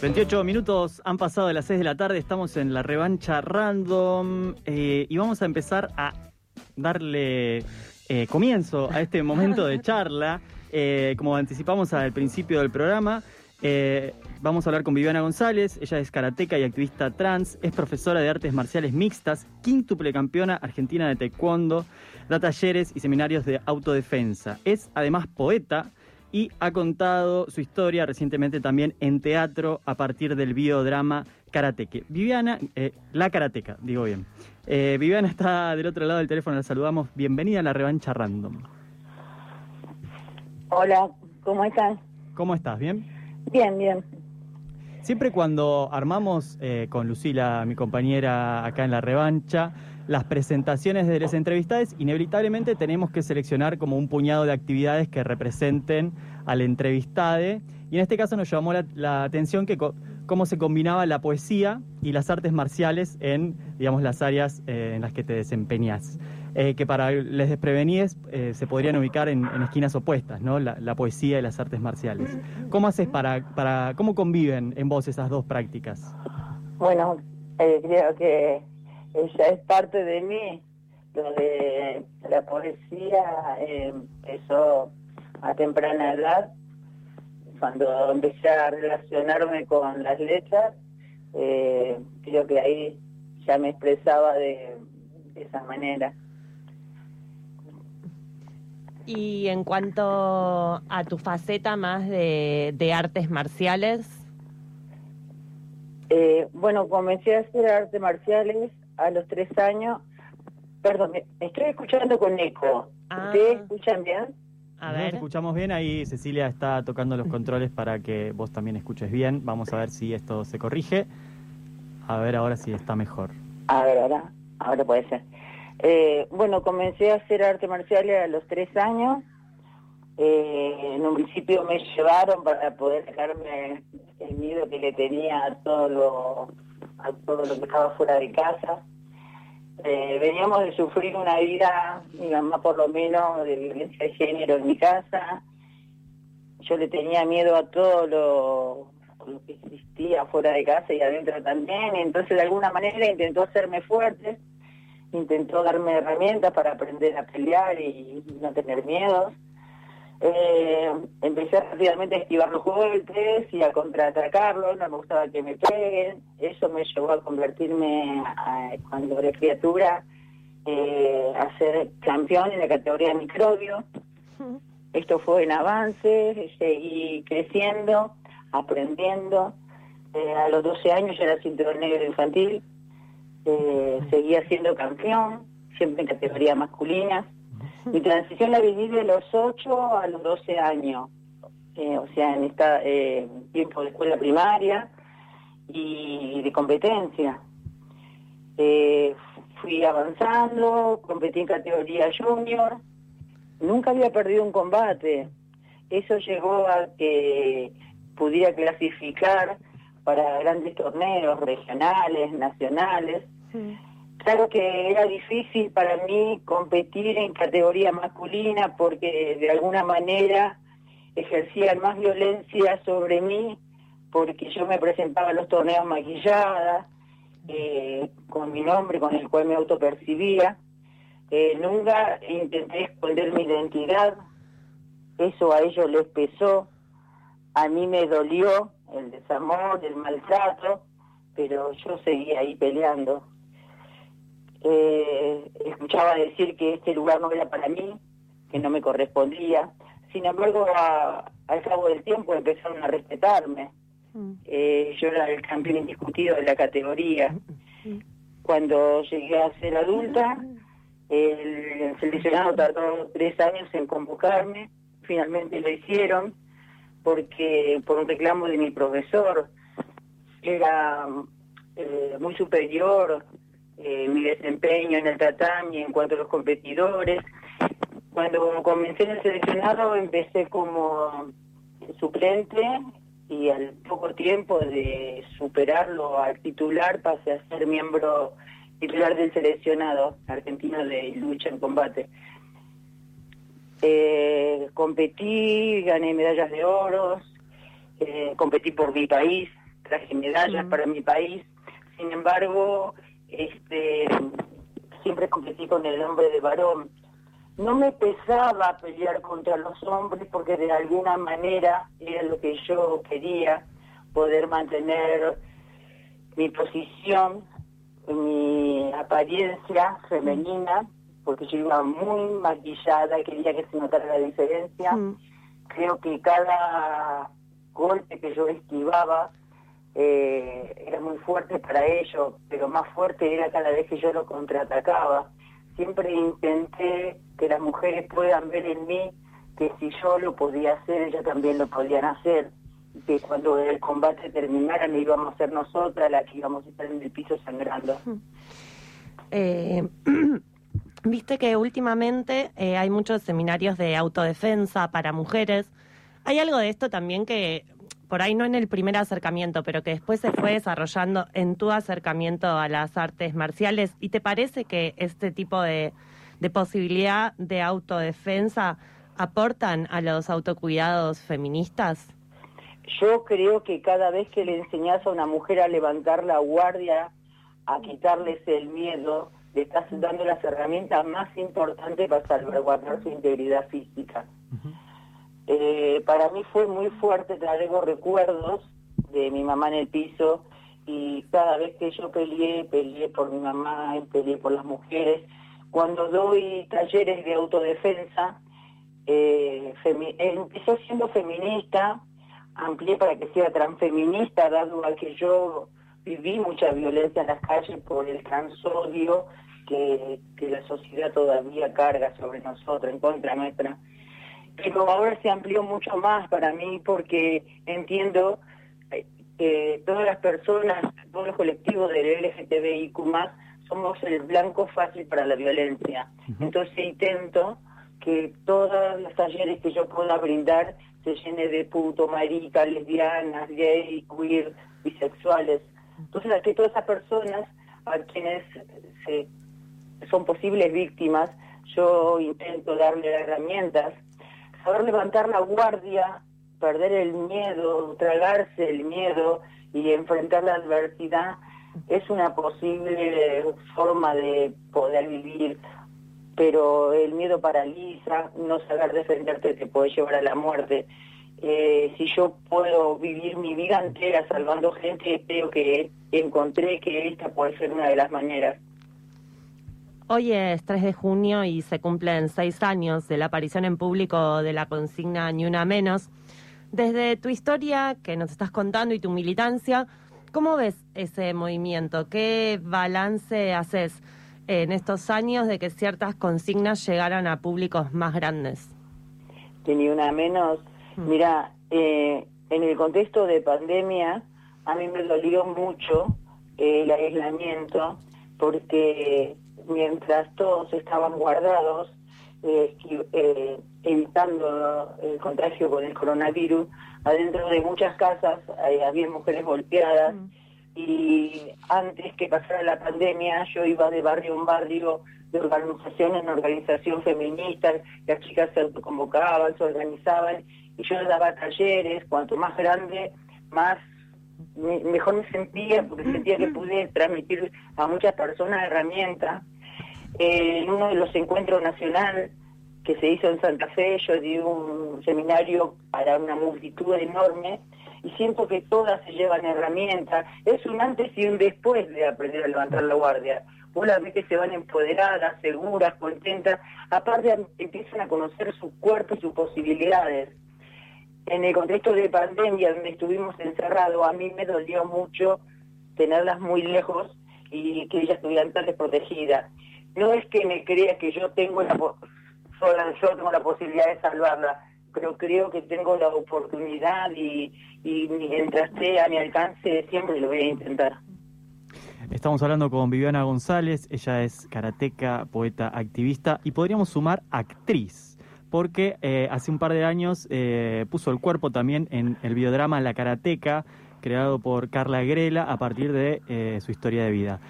28 minutos han pasado de las 6 de la tarde, estamos en la revancha random eh, y vamos a empezar a darle eh, comienzo a este momento de charla. Eh, como anticipamos al principio del programa, vamos a hablar con Viviana González, ella es karateca y activista trans, es profesora de artes marciales mixtas, quíntuple campeona argentina de taekwondo, da talleres y seminarios de autodefensa. Es además poeta, y ha contado su historia recientemente también en teatro a partir del biodrama Karateque. Viviana, eh, la Karateca, digo bien. Eh, Viviana está del otro lado del teléfono, la saludamos. Bienvenida a la revancha random. Hola, ¿cómo estás? ¿Cómo estás? ¿Bien? Bien, bien. Siempre cuando armamos eh, con Lucila, mi compañera acá en la revancha, las presentaciones de las entrevistadas, inevitablemente tenemos que seleccionar como un puñado de actividades que representen al entrevistado. Y en este caso nos llamó la, atención que cómo se combinaba la poesía y las artes marciales en, digamos, las áreas eh, en las que te desempeñas. Eh, que para les desprevenidos eh, se podrían ubicar en, esquinas opuestas, ¿no? La, poesía y las artes marciales. ¿Cómo haces para, para, cómo conviven en vos esas dos prácticas? Bueno, creo que ella es parte de mí. Lo de la poesía eh, empezó a temprana edad, cuando empecé a relacionarme con las letras, eh, creo que ahí ya me expresaba de, esa manera. Y en cuanto a tu faceta más de, artes marciales. Eh, bueno, comencé a hacer artes marciales a los tres años. Perdón, me estoy escuchando con eco. ¿Ustedes ah. escuchan bien? A ver. escuchamos bien, ahí Cecilia está tocando los controles para que vos también escuches bien. Vamos a ver si esto se corrige. A ver ahora si está mejor. A ver, ahora, ahora puede ser. Eh, bueno, comencé a hacer arte marcial a los tres años. Eh, en un principio me llevaron para poder sacarme el miedo que le tenía a todo lo, a todo lo que estaba fuera de casa. Eh, veníamos de sufrir una vida, mi mamá por lo menos, de violencia de género en mi casa. Yo le tenía miedo a todo lo, que existía fuera de casa y adentro también. Entonces, de alguna manera, intentó hacerme fuerte, intentó darme herramientas para aprender a pelear y no tener miedos. Eh, empecé rápidamente a esquivar los golpes y a contraatacarlos, no me gustaba que me peguen, eso me llevó a convertirme cuando era criatura eh, a ser campeón en la categoría de microbio. Esto fue en avance, seguí creciendo, aprendiendo. Eh, a los 12 años ya era cinturón negro infantil, eh, seguía siendo campeón, siempre en categoría masculina mi transición la viví de los 8 a los 12 años, eh, o sea, en este tiempo de escuela primaria y de competencia. Eh, fui avanzando, competí en categoría junior, nunca había perdido un combate. Eso llegó a que pudiera clasificar para grandes torneos regionales, nacionales. Claro que era difícil para mí competir en categoría masculina porque de alguna manera ejercían más violencia sobre mí porque yo me presentaba en los torneos maquillada, eh, con mi nombre, con el cual me autopercibía. Eh, nunca intenté esconder mi identidad, eso a ellos les pesó, a mí me dolió el desamor, el maltrato, pero yo seguía ahí peleando eh, escuchaba decir que este lugar no era para mí, que no me correspondía. Sin embargo, al cabo del tiempo empezaron a respetarme. Mm. Eh, yo era el campeón indiscutido de la categoría. Cuando llegué a ser adulta, el seleccionado tardó tres años en convocarme. Finalmente lo hicieron porque por un reclamo de mi profesor era eh, muy superior eh, mi desempeño en el tatami en cuanto a los competidores. Cuando comencé en el seleccionado empecé como suplente y al poco tiempo de superarlo al titular pasé a ser miembro titular del seleccionado argentino de lucha en combate. Eh, competí, gané medallas de oro, eh, competí por mi país, traje medallas para mi país. Sin embargo, este, siempre competí con el nombre de varón. No me pesaba pelear contra los hombres porque de alguna manera era lo que yo quería, poder mantener mi posición, mi apariencia femenina, porque yo iba muy maquillada, quería que se notara la diferencia. Creo que cada golpe que yo esquivaba eh, era muy fuerte para ellos, pero más fuerte era cada vez que yo lo contraatacaba. Siempre intenté que las mujeres puedan ver en mí que si yo lo podía hacer, ellas también lo podían hacer. Que cuando el combate terminara, no íbamos a ser nosotras las que íbamos a estar en el piso sangrando. Eh, Viste que últimamente eh, hay muchos seminarios de autodefensa para mujeres. Hay algo de esto también que por ahí no en el primer acercamiento, pero que después se fue desarrollando en tu acercamiento a las artes marciales. ¿Y te parece que este tipo de, posibilidad de autodefensa aportan a los autocuidados feministas? Yo creo que cada vez que le enseñas a una mujer a levantar la guardia, a quitarles el miedo, le estás dando las herramientas más importantes para salvaguardar su integridad física. Eh, para mí fue muy fuerte, traigo recuerdos de mi mamá en el piso y cada vez que yo peleé, peleé por mi mamá, peleé por las mujeres. Cuando doy talleres de autodefensa, eh, empezó siendo feminista, amplié para que sea transfeminista, dado a que yo viví mucha violencia en las calles por el transodio que, que la sociedad todavía carga sobre nosotros, en contra nuestra. Pero ahora se amplió mucho más para mí porque entiendo eh, que todas las personas, todos los colectivos del LGTBIQ somos el blanco fácil para la violencia. Entonces intento que todos los talleres que yo pueda brindar se llene de puto, marica, lesbianas, gay, queer, bisexuales. Entonces, que todas esas personas a quienes se, son posibles víctimas, yo intento darle herramientas, saber levantar la guardia, perder el miedo, tragarse el miedo y enfrentar la adversidad es una posible forma de poder vivir, pero el miedo paraliza, no saber defenderte te puede llevar a la muerte. Eh, si yo puedo vivir mi vida entera salvando gente, creo que encontré que esta puede ser una de las maneras. Hoy es 3 de junio y se cumplen seis años de la aparición en público de la consigna Ni Una Menos. Desde tu historia que nos estás contando y tu militancia, ¿cómo ves ese movimiento? ¿Qué balance haces en estos años de que ciertas consignas llegaran a públicos más grandes? Que Ni Una Menos Mira, eh, en el contexto de pandemia, a mí me dolió mucho el aislamiento, porque mientras todos estaban guardados, eh, eh, evitando el contagio con el coronavirus, adentro de muchas casas había mujeres golpeadas. Y antes que pasara la pandemia, yo iba de barrio en barrio, de organización en organización feminista, las chicas se autoconvocaban, se organizaban y yo daba talleres, cuanto más grande, más mejor me sentía porque sentía que pude transmitir a muchas personas herramientas. Eh, en uno de los encuentros nacional que se hizo en Santa Fe, yo di un seminario para una multitud enorme y siento que todas se llevan herramientas. Es un antes y un después de aprender a levantar la guardia. Las ves que se van empoderadas, seguras, contentas, aparte empiezan a conocer su cuerpo y sus posibilidades en el contexto de pandemia donde estuvimos encerrados, a mí me dolió mucho tenerlas muy lejos y que ellas estuvieran tan desprotegidas. No es que me crea que yo tengo la sola yo tengo la posibilidad de salvarla, pero creo que tengo la oportunidad y, y mientras esté a mi alcance siempre lo voy a intentar. Estamos hablando con Viviana González, ella es karateca, poeta, activista y podríamos sumar actriz porque eh, hace un par de años eh, puso el cuerpo también en el biodrama La Karateca, creado por Carla Grela a partir de eh, su historia de vida.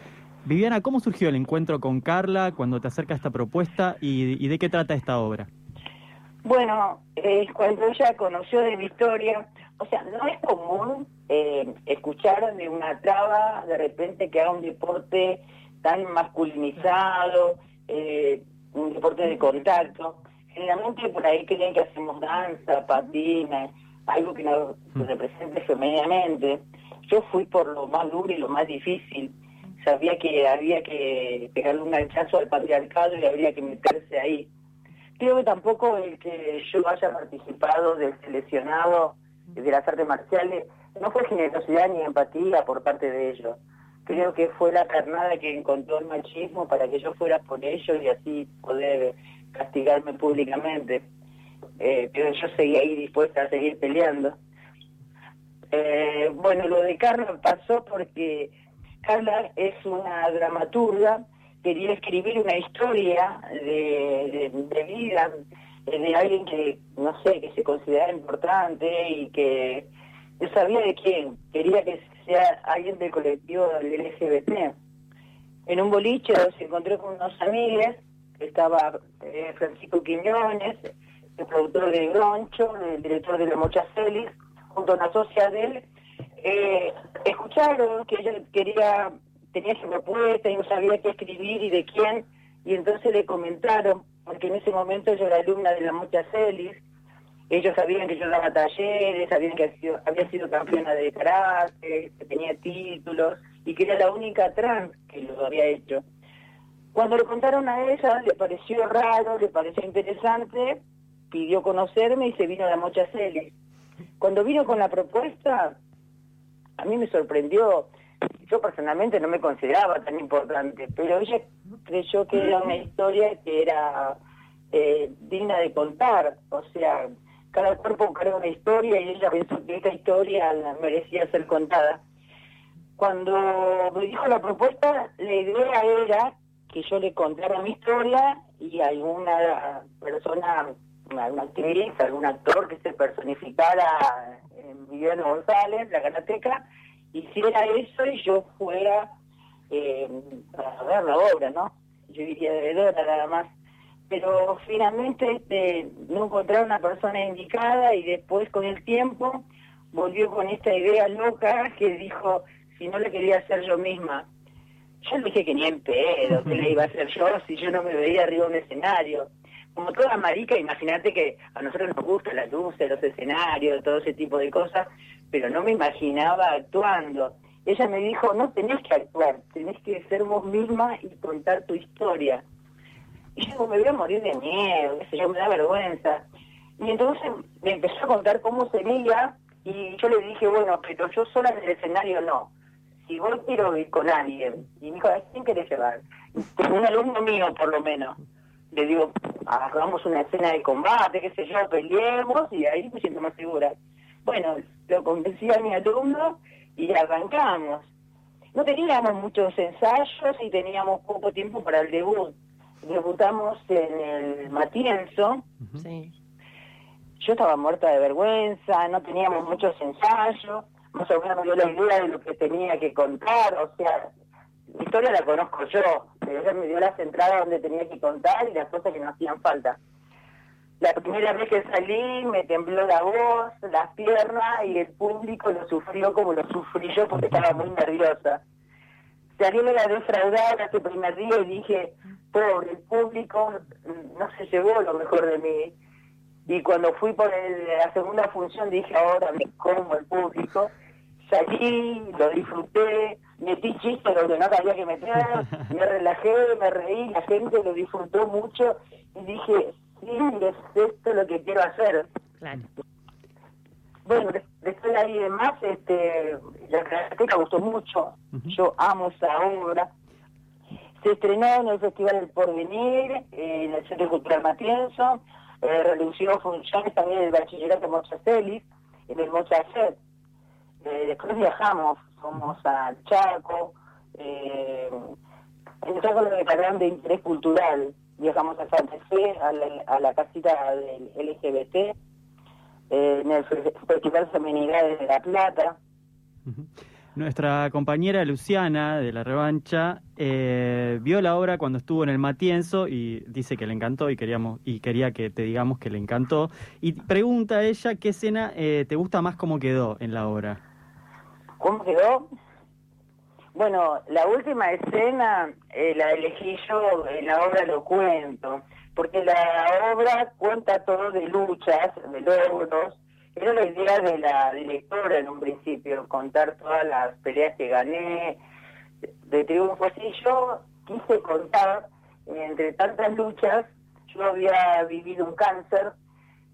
Viviana, ¿cómo surgió el encuentro con Carla cuando te acerca esta propuesta y, y de qué trata esta obra? Bueno, cuando ella conoció de mi historia, o sea, no es común escuchar de una traba de repente que haga un deporte tan masculinizado, un deporte de contacto. Generalmente por ahí creen que hacemos danza, patina, algo que nos represente femeninamente. Yo fui por lo más duro y lo más difícil. Sabía que había que pegarle un hachazo al patriarcado y habría que meterse ahí creo que tampoco el que yo haya participado del seleccionado de las artes marciales no fue generosidad ni empatía por parte de ellos. Creo que fue la carnada que encontró el machismo para que yo fuera por ellos y así poder castigarme públicamente. Eh, pero yo seguía ahí dispuesta a seguir peleando. Eh, bueno, lo de Carla pasó porque Carla es una dramaturga quería escribir una historia de, vida de alguien que, no sé, que se consideraba importante y que yo sabía de quién, quería que sea alguien del colectivo del LGBT. En un boliche se encontré con unos amigos, estaba eh, Francisco Quiñones, el productor de Groncho, el director de La Mocha Celis, junto a una socia de él, eh, escucharon que ella quería tenía su propuesta y no sabía qué escribir y de quién, y entonces le comentaron, porque en ese momento yo era alumna de la Mucha Celis, ellos sabían que yo daba talleres, sabían que había sido campeona de karate, que tenía títulos, y que era la única trans que lo había hecho. Cuando le contaron a ella, le pareció raro, le pareció interesante, pidió conocerme y se vino a la Mocha Celis. Cuando vino con la propuesta, a mí me sorprendió yo personalmente no me consideraba tan importante, pero ella creyó que era una historia que era eh, digna de contar, o sea, cada cuerpo creó una historia y ella pensó que esta historia merecía ser contada. Cuando me dijo la propuesta, la idea era que yo le contara mi historia y alguna persona, alguna actriz, algún actor que se personificara en Viviana González, la ganateca, hiciera eso y yo fuera eh, a ver la obra, ¿no? Yo iría de vedora nada más. Pero finalmente este, no encontré una persona indicada y después con el tiempo volvió con esta idea loca que dijo, si no le quería hacer yo misma. Yo le dije que ni en pedo, que le iba a hacer yo si yo no me veía arriba de un escenario. Como toda marica, imagínate que a nosotros nos gusta la luz, los escenarios, todo ese tipo de cosas, pero no me imaginaba actuando. Ella me dijo, no tenés que actuar, tenés que ser vos misma y contar tu historia. Y yo me voy a morir de miedo, qué yo, me da vergüenza. Y entonces me empezó a contar cómo sería y yo le dije, bueno, pero yo sola en el escenario no. Si vos quiero ir con alguien. Y me dijo, ¿a quién querés llevar? Con un alumno mío, por lo menos. Le digo, hagamos una escena de combate, qué sé yo, peleemos y ahí me siento más segura. Bueno, lo convencí a mi alumno y arrancamos. No teníamos muchos ensayos y teníamos poco tiempo para el debut. Debutamos en el Matienzo. Yo estaba muerta de vergüenza, no teníamos muchos ensayos, más o menos me dio la idea de lo que tenía que contar, o sea, la historia la conozco yo, pero ella me dio las entradas donde tenía que contar y las cosas que no hacían falta. La primera vez que salí me tembló la voz, las piernas y el público lo sufrió como lo sufrí yo porque estaba muy nerviosa. Salí me la defraudar ese primer día y dije, pobre, el público no se llevó lo mejor de mí. Y cuando fui por la segunda función dije, ahora me como el público. Salí, lo disfruté, metí chistes donde no había que meter, me relajé, me reí, la gente lo disfrutó mucho y dije, sí, es esto lo que quiero hacer. Claro. Bueno, después de ahí demás, este, la me gustó mucho. Yo amo esa obra. Se estrenó en el Festival del Porvenir, en el Centro Cultural Matienzo, eh, realizó funciones también del Bachillerato Mochacelis, en el Mochacet. Eh, después viajamos, fuimos a Chaco, eh, en Chaco lo declararon de interés cultural, viajamos a Santa Fe, a la, a la casita del LGBT, eh, en el Festival Feminidades de La Plata. Nuestra compañera Luciana de la revancha eh, vio la obra cuando estuvo en el Matienzo y dice que le encantó y queríamos y quería que te digamos que le encantó y pregunta a ella qué escena eh, te gusta más cómo quedó en la obra. ¿Cómo quedó? Bueno, la última escena eh, la elegí yo, en la obra lo cuento, porque la obra cuenta todo de luchas, de logros, era la idea de la directora en un principio, contar todas las peleas que gané, de triunfos. Y yo quise contar, entre tantas luchas, yo había vivido un cáncer,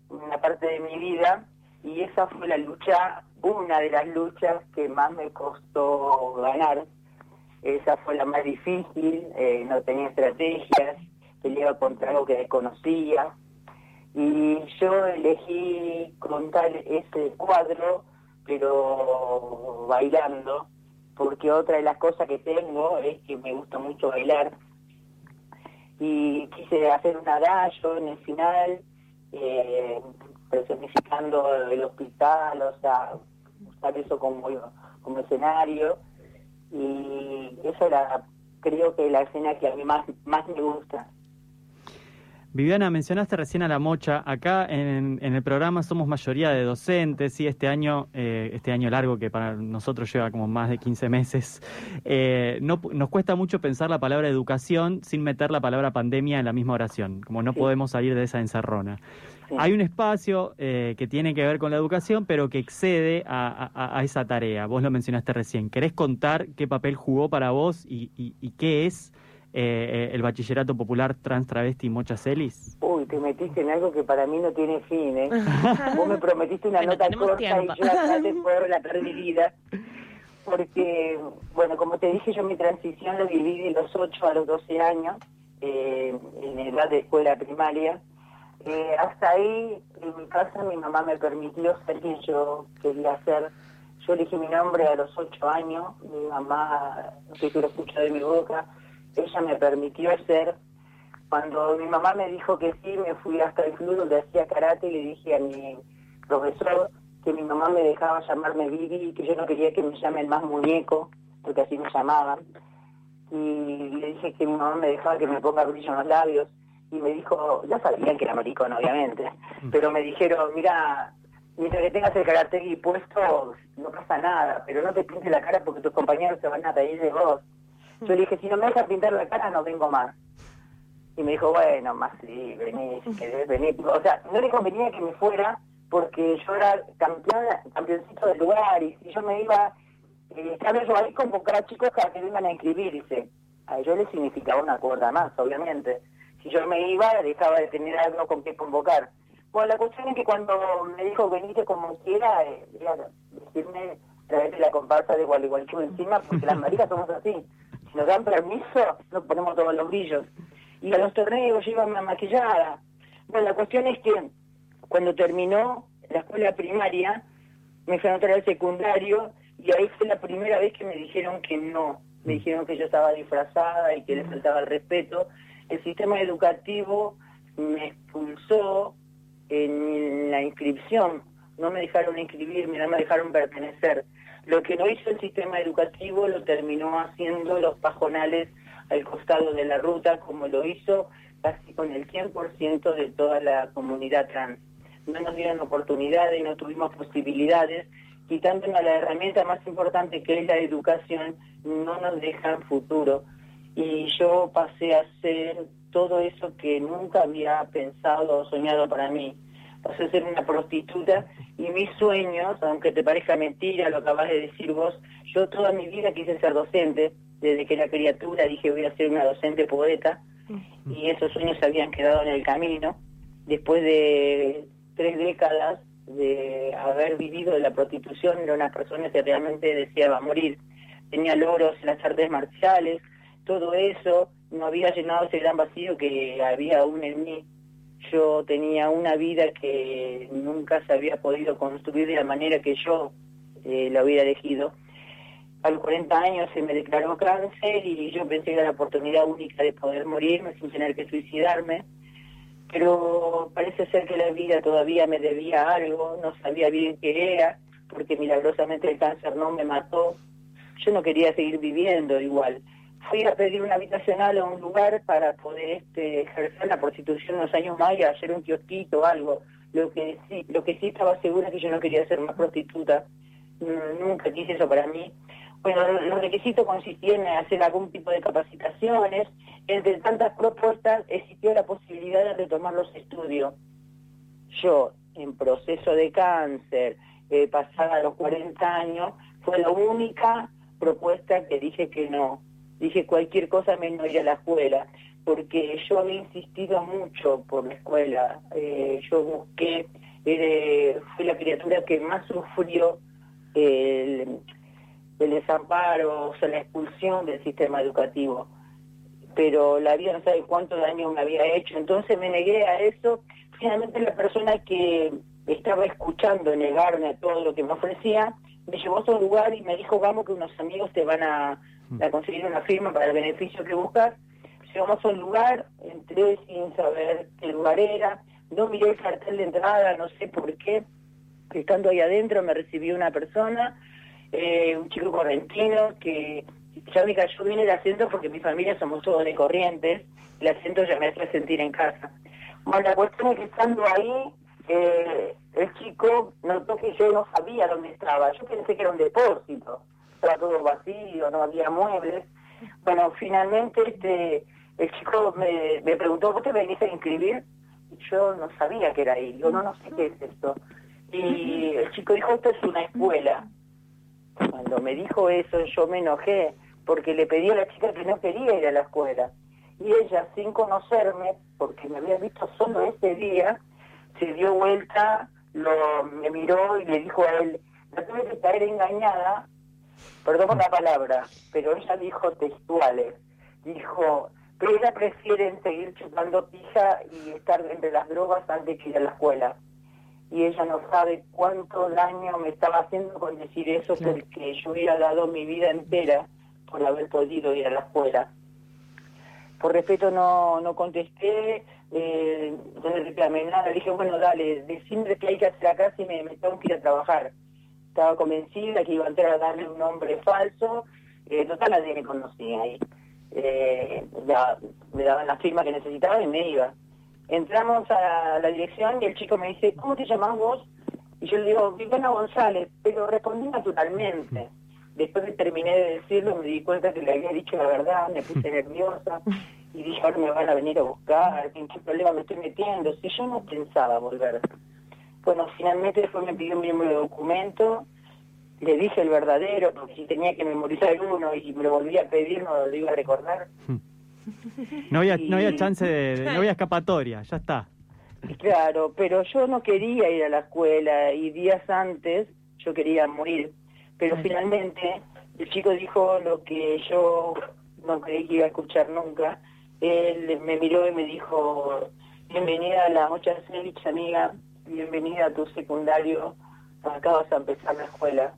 una parte de mi vida, y esa fue la lucha, una de las luchas que más me costó ganar. Esa fue la más difícil, eh, no tenía estrategias, peleaba contra algo que desconocía y yo elegí contar ese cuadro, pero bailando, porque otra de las cosas que tengo es que me gusta mucho bailar. Y quise hacer un adagio en el final, eh, personificando el hospital, o sea, usar eso como, como escenario. Y eso era, creo que la escena que a mí más, más me gusta. Viviana, mencionaste recién a la mocha. Acá en, el programa somos mayoría de docentes y este año, eh, este año largo que para nosotros lleva como más de 15 meses, eh, no, nos cuesta mucho pensar la palabra educación sin meter la palabra pandemia en la misma oración, como no podemos salir de esa encerrona. Hay un espacio eh, que tiene que ver con la educación, pero que excede a, esa tarea. Vos lo mencionaste recién. ¿Querés contar qué papel jugó para vos y, y qué es eh, el bachillerato popular trans travesti Mocha Celis? Uy, te metiste en algo que para mí no tiene fin, ¿eh? Vos me prometiste una nota corta y yo acá te puedo la vida Porque, bueno, como te dije, yo mi transición lo viví de los 8 a los 12 años, eh, en edad de escuela primaria. Eh, hasta ahí, en mi casa, mi mamá me permitió ser quien yo quería ser. Yo elegí mi nombre a los 8 años, mi mamá, si lo escucho de mi boca, ella me permitió ser. Cuando mi mamá me dijo que sí, me fui hasta el club donde hacía karate y le dije a mi profesor que mi mamá me dejaba llamarme Vivi y que yo no quería que me llamen más muñeco, porque así me llamaban. Y le dije que mi mamá me dejaba que me ponga brillo en los labios. Y me dijo, ya sabían que era maricón, obviamente, mm. pero me dijeron, mira, mientras que tengas el karate puesto, no pasa nada, pero no te pintes la cara porque tus compañeros se van a reír de vos. Yo le dije, si no me dejas pintar la cara, no vengo más. Y me dijo, bueno, más sí, vení, si querés venir. O sea, no le convenía que me fuera porque yo era campeón, campeoncito del lugar y si yo me iba, eh, yo ahí convocar a chicos para que vengan a inscribirse. A ellos les significaba una cuerda más, obviamente. Si yo me iba, dejaba de tener algo con qué convocar. Bueno, la cuestión es que cuando me dijo venite como quiera, eh, decirme, traerte la comparsa de Gualeguaychú encima, porque las maricas somos así nos dan permiso, nos ponemos todos los brillos. Y a los torneos yo iba maquillada. Bueno, la cuestión es que cuando terminó la escuela primaria, me fui a anotar al secundario y ahí fue la primera vez que me dijeron que no. Me dijeron que yo estaba disfrazada y que le faltaba el respeto. El sistema educativo me expulsó en la inscripción. No me dejaron inscribirme, no me dejaron pertenecer. Lo que no hizo el sistema educativo lo terminó haciendo los pajonales al costado de la ruta, como lo hizo casi con el 100% de toda la comunidad trans. No nos dieron oportunidades, no tuvimos posibilidades, quitándonos la herramienta más importante que es la educación, no nos dejan futuro. Y yo pasé a ser todo eso que nunca había pensado o soñado para mí pasé a ser una prostituta y mis sueños, aunque te parezca mentira lo acabas de decir vos, yo toda mi vida quise ser docente, desde que era criatura dije voy a ser una docente poeta y esos sueños se habían quedado en el camino. Después de tres décadas de haber vivido de la prostitución, era una persona que realmente deseaba morir. Tenía logros en las artes marciales, todo eso no había llenado ese gran vacío que había aún en mí yo tenía una vida que nunca se había podido construir de la manera que yo eh, la hubiera elegido. a los 40 años se me declaró cáncer y yo pensé que era la oportunidad única de poder morirme sin tener que suicidarme. Pero parece ser que la vida todavía me debía algo, no sabía bien qué era, porque milagrosamente el cáncer no me mató. Yo no quería seguir viviendo igual. Fui a pedir una habitacional a un lugar para poder este, ejercer la prostitución unos años más y hacer un kiosquito o algo. Lo que sí, lo que sí estaba segura es que yo no quería ser más prostituta. Nunca quise eso para mí. Bueno, los requisitos consistían en hacer algún tipo de capacitaciones. Entre tantas propuestas existió la posibilidad de retomar los estudios. Yo, en proceso de cáncer, eh, pasada los 40 años, fue la única propuesta que dije que no. Dije cualquier cosa menos ir a la escuela, porque yo había insistido mucho por la escuela. Eh, yo busqué, eh, fui la criatura que más sufrió el, desamparo, o sea, la expulsión del sistema educativo. Pero la vida no sabe cuánto daño me había hecho. Entonces me negué a eso. Finalmente la persona que estaba escuchando negarme a todo lo que me ofrecía, me llevó a un lugar y me dijo, vamos que unos amigos te van a, a conseguir una firma para el beneficio que buscas. Llegamos a un lugar, entré sin saber qué lugar era, no miré el cartel de entrada, no sé por qué. Estando ahí adentro me recibió una persona, eh, un chico correntino que ya me cayó bien el acento porque mi familia somos todos de Corrientes, el acento ya me hacía sentir en casa. Bueno, la cuestión es que estando ahí, eh, el chico notó que yo no sabía dónde estaba, yo pensé que era un depósito, estaba todo vacío, no había muebles. Bueno, finalmente este el chico me, me preguntó, ¿vos te venís a inscribir? Yo no sabía que era ahí, yo no, no sé qué es esto. Y el chico dijo, esto es una escuela. Cuando me dijo eso yo me enojé porque le pedí a la chica que no quería ir a la escuela. Y ella, sin conocerme, porque me había visto solo ese día, se dio vuelta, lo, me miró y le dijo a él, no tuve que caer engañada, perdón por la palabra, pero ella dijo textuales, dijo, pero ella prefiere seguir chupando pija y estar entre las drogas antes que ir a la escuela y ella no sabe cuánto daño me estaba haciendo con decir eso porque yo hubiera dado mi vida entera por haber podido ir a la escuela. Por respeto no, no contesté, eh, no le reclamé nada, dije, bueno, dale, decime qué hay que hacer acá si me, me, tengo que ir a trabajar. Estaba convencida que iba a entrar a darle un nombre falso, eh, total nadie me conocía ahí. Eh, me daban la firma que necesitaba y me iba. Entramos a la dirección y el chico me dice, ¿cómo te llamas vos? Y yo le digo, Viviana González, pero respondí naturalmente. Después que terminé de decirlo, me di cuenta que le había dicho la verdad, me puse nerviosa y dije, ahora me van a venir a buscar, ¿en qué problema me estoy metiendo? Si yo no pensaba volver. Bueno, finalmente después me pidió mi número de documento, le dije el verdadero, porque si tenía que memorizar uno y me lo volvía a pedir, no lo iba a recordar. No había, no había chance de, no había escapatoria, ya está. Claro, pero yo no quería ir a la escuela y días antes yo quería morir. Pero finalmente el chico dijo lo que yo no creí que iba a escuchar nunca. Él me miró y me dijo, bienvenida a la Mocha Celich, amiga, bienvenida a tu secundario, acá vas a empezar la escuela.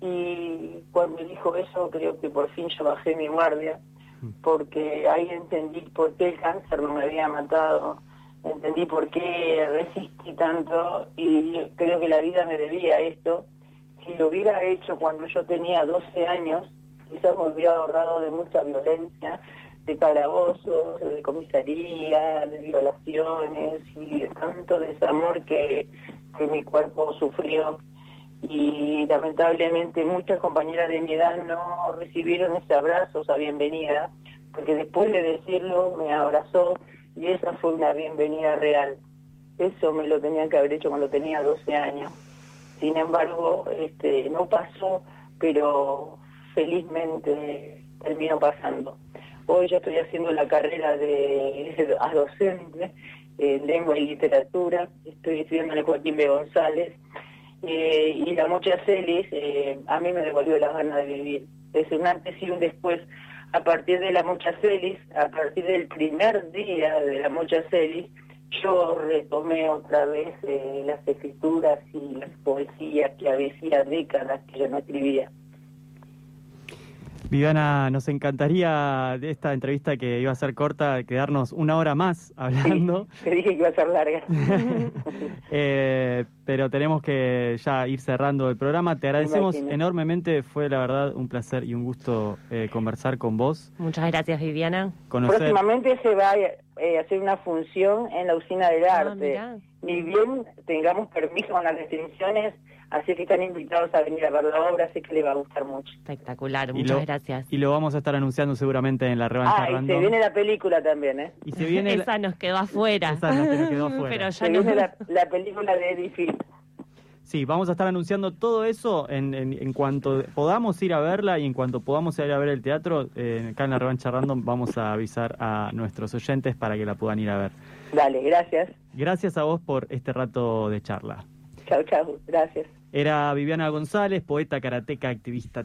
Y cuando me dijo eso, creo que por fin yo bajé mi guardia porque ahí entendí por qué el cáncer no me había matado, entendí por qué resistí tanto y creo que la vida me debía esto. Si lo hubiera hecho cuando yo tenía 12 años, quizás me hubiera ahorrado de mucha violencia, de calabozos, de comisaría, de violaciones y de tanto desamor que, que mi cuerpo sufrió y lamentablemente muchas compañeras de mi edad no recibieron ese abrazo, esa bienvenida, porque después de decirlo me abrazó y esa fue una bienvenida real. Eso me lo tenían que haber hecho cuando tenía 12 años. Sin embargo, este, no pasó, pero felizmente terminó pasando. Hoy yo estoy haciendo la carrera de a en lengua y literatura, estoy estudiando en Joaquín B. González eh, y la Mocha Celis eh, a mí me devolvió las ganas de vivir. Es un antes y un después. A partir de la Mocha Celis, a partir del primer día de la Mocha Celis, yo retomé otra vez eh, las escrituras y las poesías que había décadas que yo no escribía. Viviana, nos encantaría de esta entrevista que iba a ser corta, quedarnos una hora más hablando. Sí, te dije que iba a ser larga. Eh, pero tenemos que ya ir cerrando el programa. Te agradecemos enormemente, fue la verdad un placer y un gusto eh, conversar con vos, Muchas gracias, Viviana. conocer. Próximamente se va a eh, hacer una función en la usina del Ah, arte. mirá. Ni bien tengamos permiso con las restricciones, así que están invitados a venir a ver la obra, así que les va a gustar mucho. Espectacular, Y muchas lo- gracias. Y lo vamos a estar anunciando seguramente en la revancha Ah, y se random. viene la película también, ¿eh? Y se viene Esa nos quedó afuera. Esa nos quedó afuera. Pero ya Se no. viene la, la película de Eddie Phil. Sí, vamos a estar anunciando todo eso en, en, en cuanto podamos ir a verla y en cuanto podamos ir a ver el teatro, eh, acá en la revancha random vamos a avisar a nuestros oyentes para que la puedan ir a ver. Dale, gracias. Gracias a vos por este rato de charla. Chau, chau. Gracias. Era Viviana González, poeta, karateca, activista